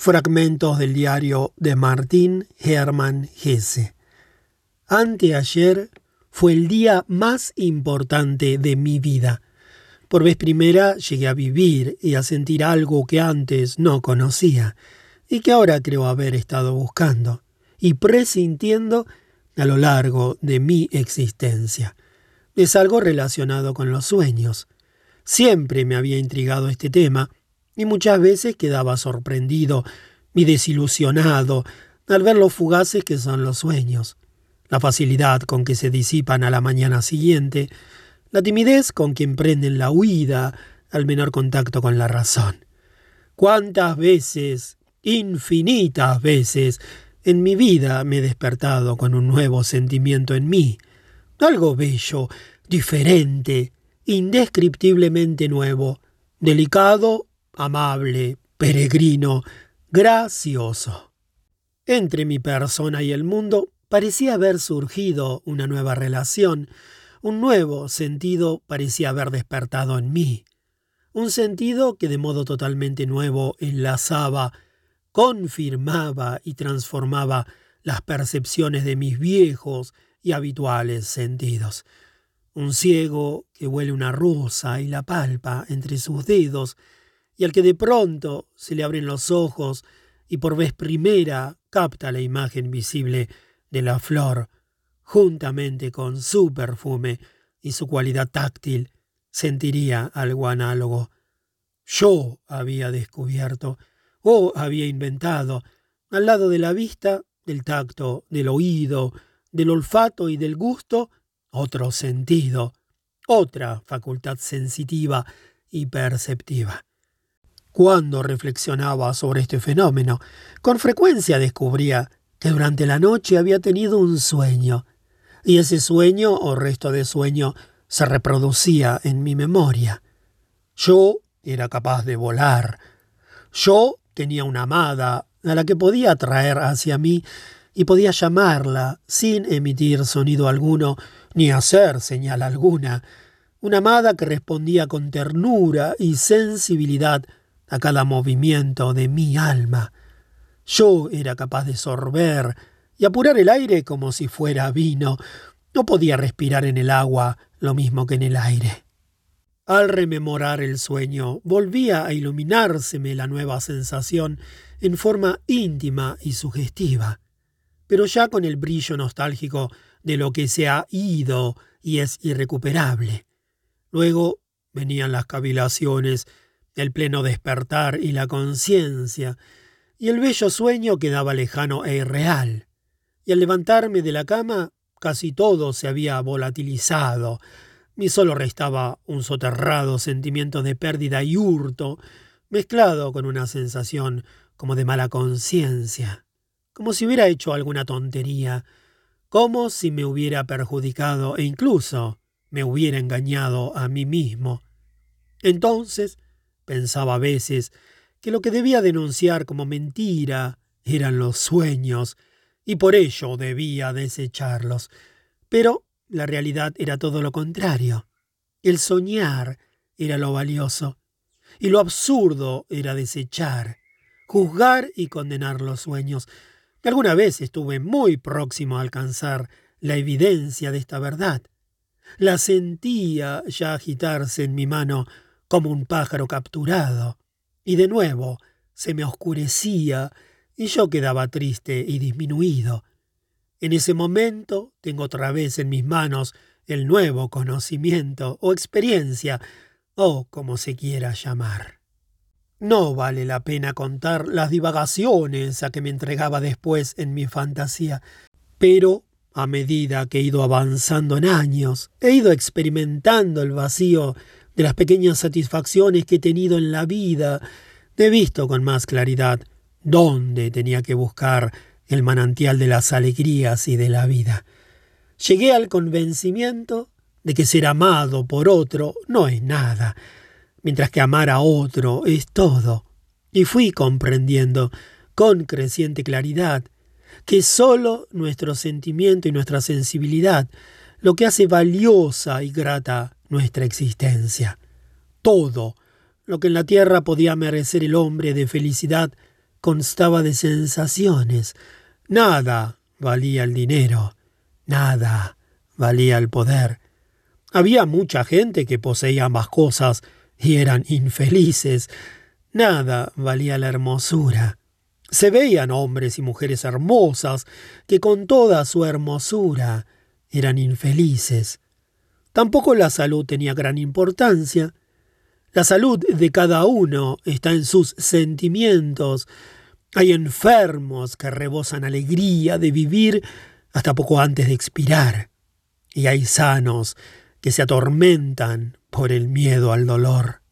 Fragmentos del diario de Martín Hermann Hesse. Anteayer fue el día más importante de mi vida. Por vez primera llegué a vivir y a sentir algo que antes no conocía y que ahora creo haber estado buscando y presintiendo a lo largo de mi existencia. Es algo relacionado con los sueños. Siempre me había intrigado este tema y muchas veces quedaba sorprendido y desilusionado al ver lo fugaces que son los sueños, la facilidad con que se disipan a la mañana siguiente, la timidez con que emprenden la huida al menor contacto con la razón. ¿Cuántas veces, infinitas veces, en mi vida me he despertado con un nuevo sentimiento en mí, algo bello, diferente, indescriptiblemente nuevo, delicado amable, peregrino, gracioso. Entre mi persona y el mundo parecía haber surgido una nueva relación, un nuevo sentido parecía haber despertado en mí, un sentido que de modo totalmente nuevo enlazaba, confirmaba y transformaba las percepciones de mis viejos y habituales sentidos. Un ciego que huele una rosa y la palpa entre sus dedos y al que de pronto se le abren los ojos y por vez primera capta la imagen visible de la flor, juntamente con su perfume y su cualidad táctil, sentiría algo análogo. Yo había descubierto, o había inventado, al lado de la vista, del tacto, del oído, del olfato y del gusto, otro sentido, otra facultad sensitiva y perceptiva. Cuando reflexionaba sobre este fenómeno, con frecuencia descubría que durante la noche había tenido un sueño, y ese sueño o resto de sueño se reproducía en mi memoria. Yo era capaz de volar. Yo tenía una amada a la que podía atraer hacia mí y podía llamarla sin emitir sonido alguno ni hacer señal alguna. Una amada que respondía con ternura y sensibilidad a cada movimiento de mi alma. Yo era capaz de sorber y apurar el aire como si fuera vino. No podía respirar en el agua lo mismo que en el aire. Al rememorar el sueño, volvía a iluminárseme la nueva sensación en forma íntima y sugestiva, pero ya con el brillo nostálgico de lo que se ha ido y es irrecuperable. Luego venían las cavilaciones el pleno despertar y la conciencia, y el bello sueño quedaba lejano e irreal. Y al levantarme de la cama, casi todo se había volatilizado, y solo restaba un soterrado sentimiento de pérdida y hurto, mezclado con una sensación como de mala conciencia, como si hubiera hecho alguna tontería, como si me hubiera perjudicado e incluso me hubiera engañado a mí mismo. Entonces Pensaba a veces que lo que debía denunciar como mentira eran los sueños, y por ello debía desecharlos. Pero la realidad era todo lo contrario. El soñar era lo valioso, y lo absurdo era desechar, juzgar y condenar los sueños. Alguna vez estuve muy próximo a alcanzar la evidencia de esta verdad. La sentía ya agitarse en mi mano como un pájaro capturado, y de nuevo se me oscurecía y yo quedaba triste y disminuido. En ese momento tengo otra vez en mis manos el nuevo conocimiento o experiencia, o como se quiera llamar. No vale la pena contar las divagaciones a que me entregaba después en mi fantasía, pero a medida que he ido avanzando en años, he ido experimentando el vacío de las pequeñas satisfacciones que he tenido en la vida, he visto con más claridad dónde tenía que buscar el manantial de las alegrías y de la vida. Llegué al convencimiento de que ser amado por otro no es nada, mientras que amar a otro es todo, y fui comprendiendo con creciente claridad que sólo nuestro sentimiento y nuestra sensibilidad lo que hace valiosa y grata nuestra existencia. Todo lo que en la tierra podía merecer el hombre de felicidad constaba de sensaciones. Nada valía el dinero, nada valía el poder. Había mucha gente que poseía ambas cosas y eran infelices. Nada valía la hermosura. Se veían hombres y mujeres hermosas que con toda su hermosura eran infelices. Tampoco la salud tenía gran importancia. La salud de cada uno está en sus sentimientos. Hay enfermos que rebosan alegría de vivir hasta poco antes de expirar. Y hay sanos que se atormentan por el miedo al dolor.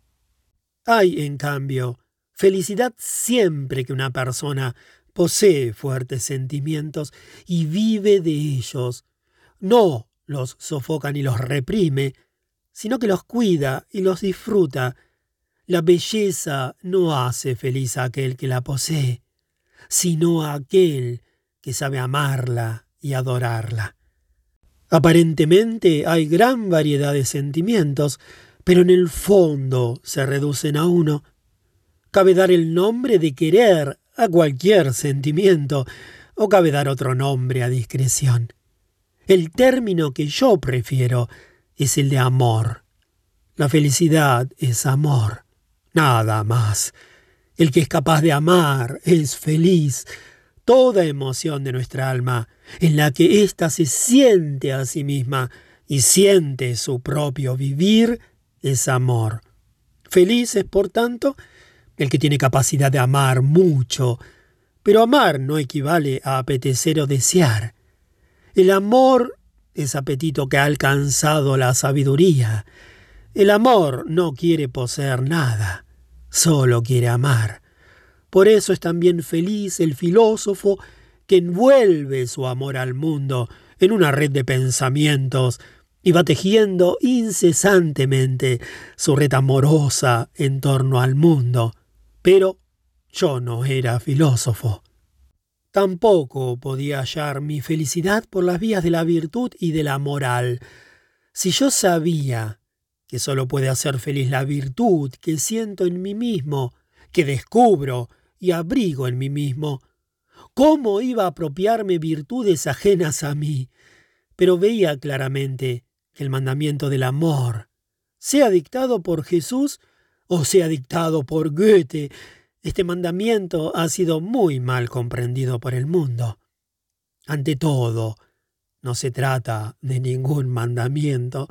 Hay, en cambio, felicidad siempre que una persona posee fuertes sentimientos y vive de ellos. No los sofoca ni los reprime, sino que los cuida y los disfruta. La belleza no hace feliz a aquel que la posee, sino a aquel que sabe amarla y adorarla. Aparentemente hay gran variedad de sentimientos, pero en el fondo se reducen a uno. Cabe dar el nombre de querer a cualquier sentimiento, o cabe dar otro nombre a discreción. El término que yo prefiero es el de amor. La felicidad es amor, nada más. El que es capaz de amar es feliz. Toda emoción de nuestra alma, en la que ésta se siente a sí misma y siente su propio vivir, es amor. Feliz es, por tanto, el que tiene capacidad de amar mucho, pero amar no equivale a apetecer o desear. El amor es apetito que ha alcanzado la sabiduría. El amor no quiere poseer nada, solo quiere amar. Por eso es también feliz el filósofo que envuelve su amor al mundo en una red de pensamientos y va tejiendo incesantemente su red amorosa en torno al mundo. Pero yo no era filósofo. Tampoco podía hallar mi felicidad por las vías de la virtud y de la moral. Si yo sabía que solo puede hacer feliz la virtud que siento en mí mismo, que descubro y abrigo en mí mismo, ¿cómo iba a apropiarme virtudes ajenas a mí? Pero veía claramente que el mandamiento del amor, sea dictado por Jesús o sea dictado por Goethe, este mandamiento ha sido muy mal comprendido por el mundo. Ante todo, no se trata de ningún mandamiento.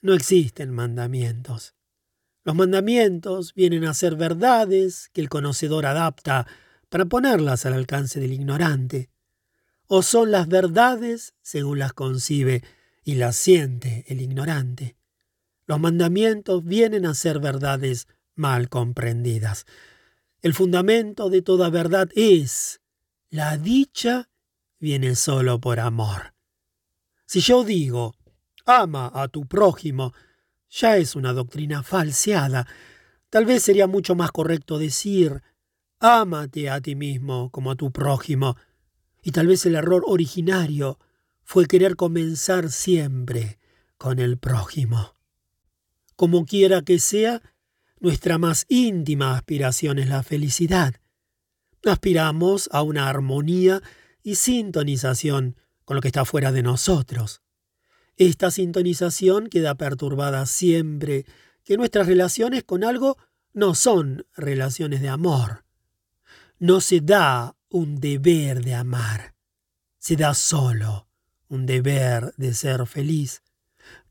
No existen mandamientos. Los mandamientos vienen a ser verdades que el conocedor adapta para ponerlas al alcance del ignorante. O son las verdades según las concibe y las siente el ignorante. Los mandamientos vienen a ser verdades mal comprendidas. El fundamento de toda verdad es la dicha viene solo por amor. Si yo digo, ama a tu prójimo, ya es una doctrina falseada. Tal vez sería mucho más correcto decir, ámate a ti mismo como a tu prójimo. Y tal vez el error originario fue querer comenzar siempre con el prójimo. Como quiera que sea, nuestra más íntima aspiración es la felicidad. Aspiramos a una armonía y sintonización con lo que está fuera de nosotros. Esta sintonización queda perturbada siempre que nuestras relaciones con algo no son relaciones de amor. No se da un deber de amar, se da solo un deber de ser feliz.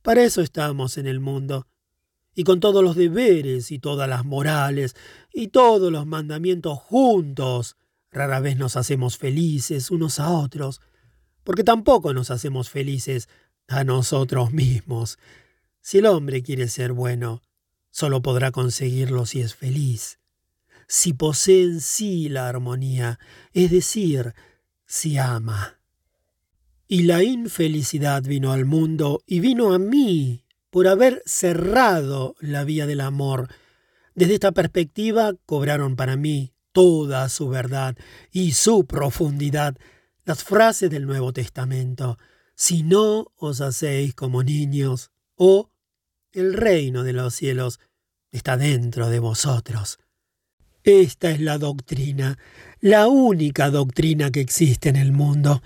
Para eso estamos en el mundo, y con todos los deberes y todas las morales y todos los mandamientos juntos, rara vez nos hacemos felices unos a otros, porque tampoco nos hacemos felices a nosotros mismos. Si el hombre quiere ser bueno, solo podrá conseguirlo si es feliz, si posee en sí la armonía, es decir, si ama. Y la infelicidad vino al mundo y vino a mí por haber cerrado la vía del amor. Desde esta perspectiva cobraron para mí toda su verdad y su profundidad las frases del Nuevo Testamento. Si no os hacéis como niños, o el reino de los cielos está dentro de vosotros. Esta es la doctrina, la única doctrina que existe en el mundo.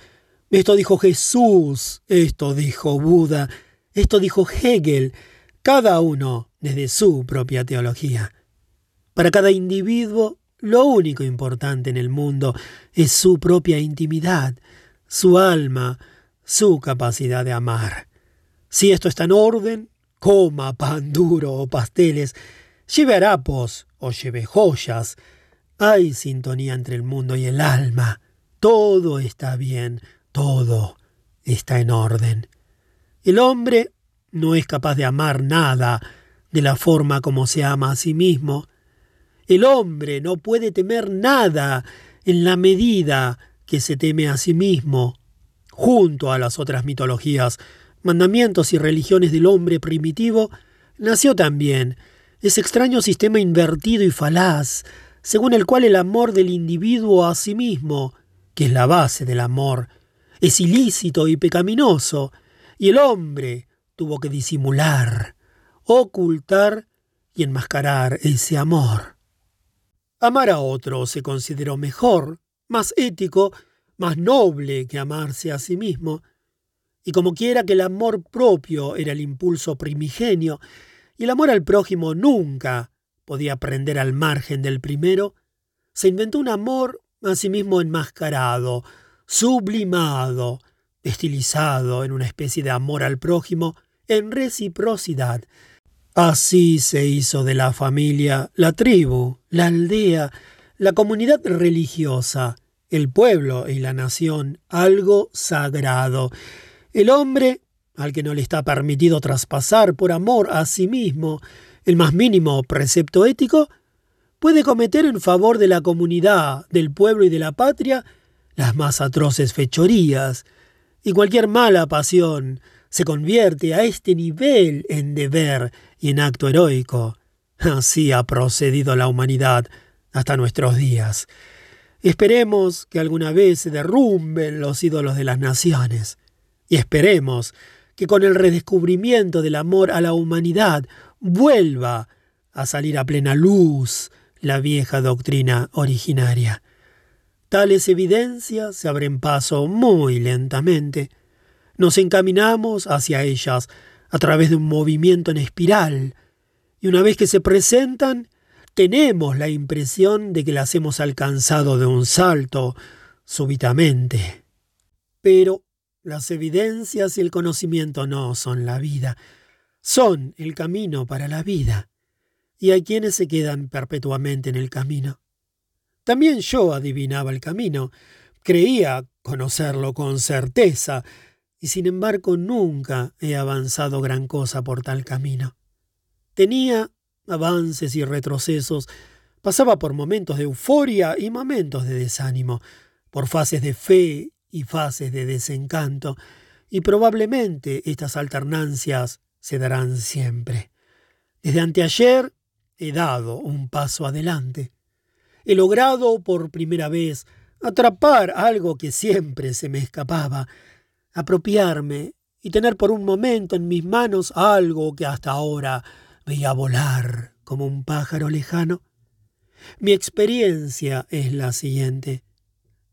Esto dijo Jesús, esto dijo Buda, esto dijo Hegel, cada uno desde su propia teología. Para cada individuo, lo único importante en el mundo es su propia intimidad, su alma, su capacidad de amar. Si esto está en orden, coma pan duro o pasteles, lleve harapos o lleve joyas. Hay sintonía entre el mundo y el alma. Todo está bien, todo está en orden. El hombre no es capaz de amar nada de la forma como se ama a sí mismo. El hombre no puede temer nada en la medida que se teme a sí mismo. Junto a las otras mitologías, mandamientos y religiones del hombre primitivo, nació también ese extraño sistema invertido y falaz, según el cual el amor del individuo a sí mismo, que es la base del amor, es ilícito y pecaminoso, y el hombre tuvo que disimular, ocultar y enmascarar ese amor. Amar a otro se consideró mejor, más ético, más noble que amarse a sí mismo, y como quiera que el amor propio era el impulso primigenio, y el amor al prójimo nunca podía prender al margen del primero, se inventó un amor a sí mismo enmascarado, sublimado, estilizado en una especie de amor al prójimo en reciprocidad. Así se hizo de la familia, la tribu, la aldea, la comunidad religiosa, el pueblo y la nación algo sagrado. El hombre, al que no le está permitido traspasar por amor a sí mismo el más mínimo precepto ético, puede cometer en favor de la comunidad, del pueblo y de la patria las más atroces fechorías, y cualquier mala pasión se convierte a este nivel en deber y en acto heroico. Así ha procedido la humanidad hasta nuestros días. Esperemos que alguna vez se derrumben los ídolos de las naciones, y esperemos que con el redescubrimiento del amor a la humanidad vuelva a salir a plena luz la vieja doctrina originaria. Tales evidencias se abren paso muy lentamente. Nos encaminamos hacia ellas a través de un movimiento en espiral, y una vez que se presentan, tenemos la impresión de que las hemos alcanzado de un salto súbitamente. Pero las evidencias y el conocimiento no son la vida, son el camino para la vida, y hay quienes se quedan perpetuamente en el camino. También yo adivinaba el camino, creía conocerlo con certeza, y sin embargo nunca he avanzado gran cosa por tal camino. Tenía avances y retrocesos, pasaba por momentos de euforia y momentos de desánimo, por fases de fe y fases de desencanto, y probablemente estas alternancias se darán siempre. Desde anteayer he dado un paso adelante he logrado por primera vez atrapar algo que siempre se me escapaba, apropiarme y tener por un momento en mis manos algo que hasta ahora veía volar como un pájaro lejano. Mi experiencia es la siguiente.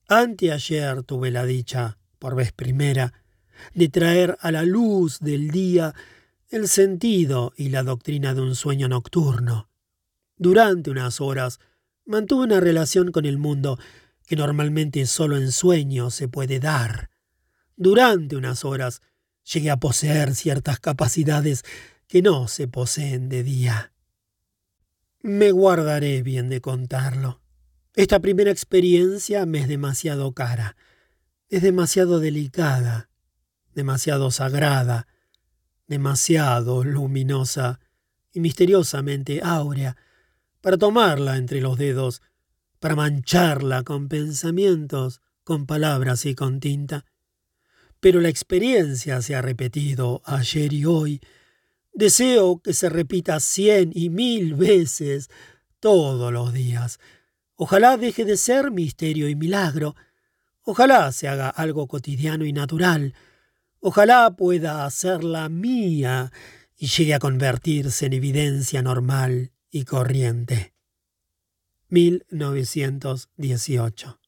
Anteayer tuve la dicha, por vez primera, de traer a la luz del día el sentido y la doctrina de un sueño nocturno. Durante unas horas Mantuve una relación con el mundo que normalmente solo en sueños se puede dar. Durante unas horas llegué a poseer ciertas capacidades que no se poseen de día. Me guardaré bien de contarlo. Esta primera experiencia me es demasiado cara, es demasiado delicada, demasiado sagrada, demasiado luminosa y misteriosamente áurea para tomarla entre los dedos, para mancharla con pensamientos, con palabras y con tinta. Pero la experiencia se ha repetido ayer y hoy. Deseo que se repita cien y mil veces todos los días. Ojalá deje de ser misterio y milagro. Ojalá se haga algo cotidiano y natural. Ojalá pueda hacerla mía y llegue a convertirse en evidencia normal y corriente. 1918.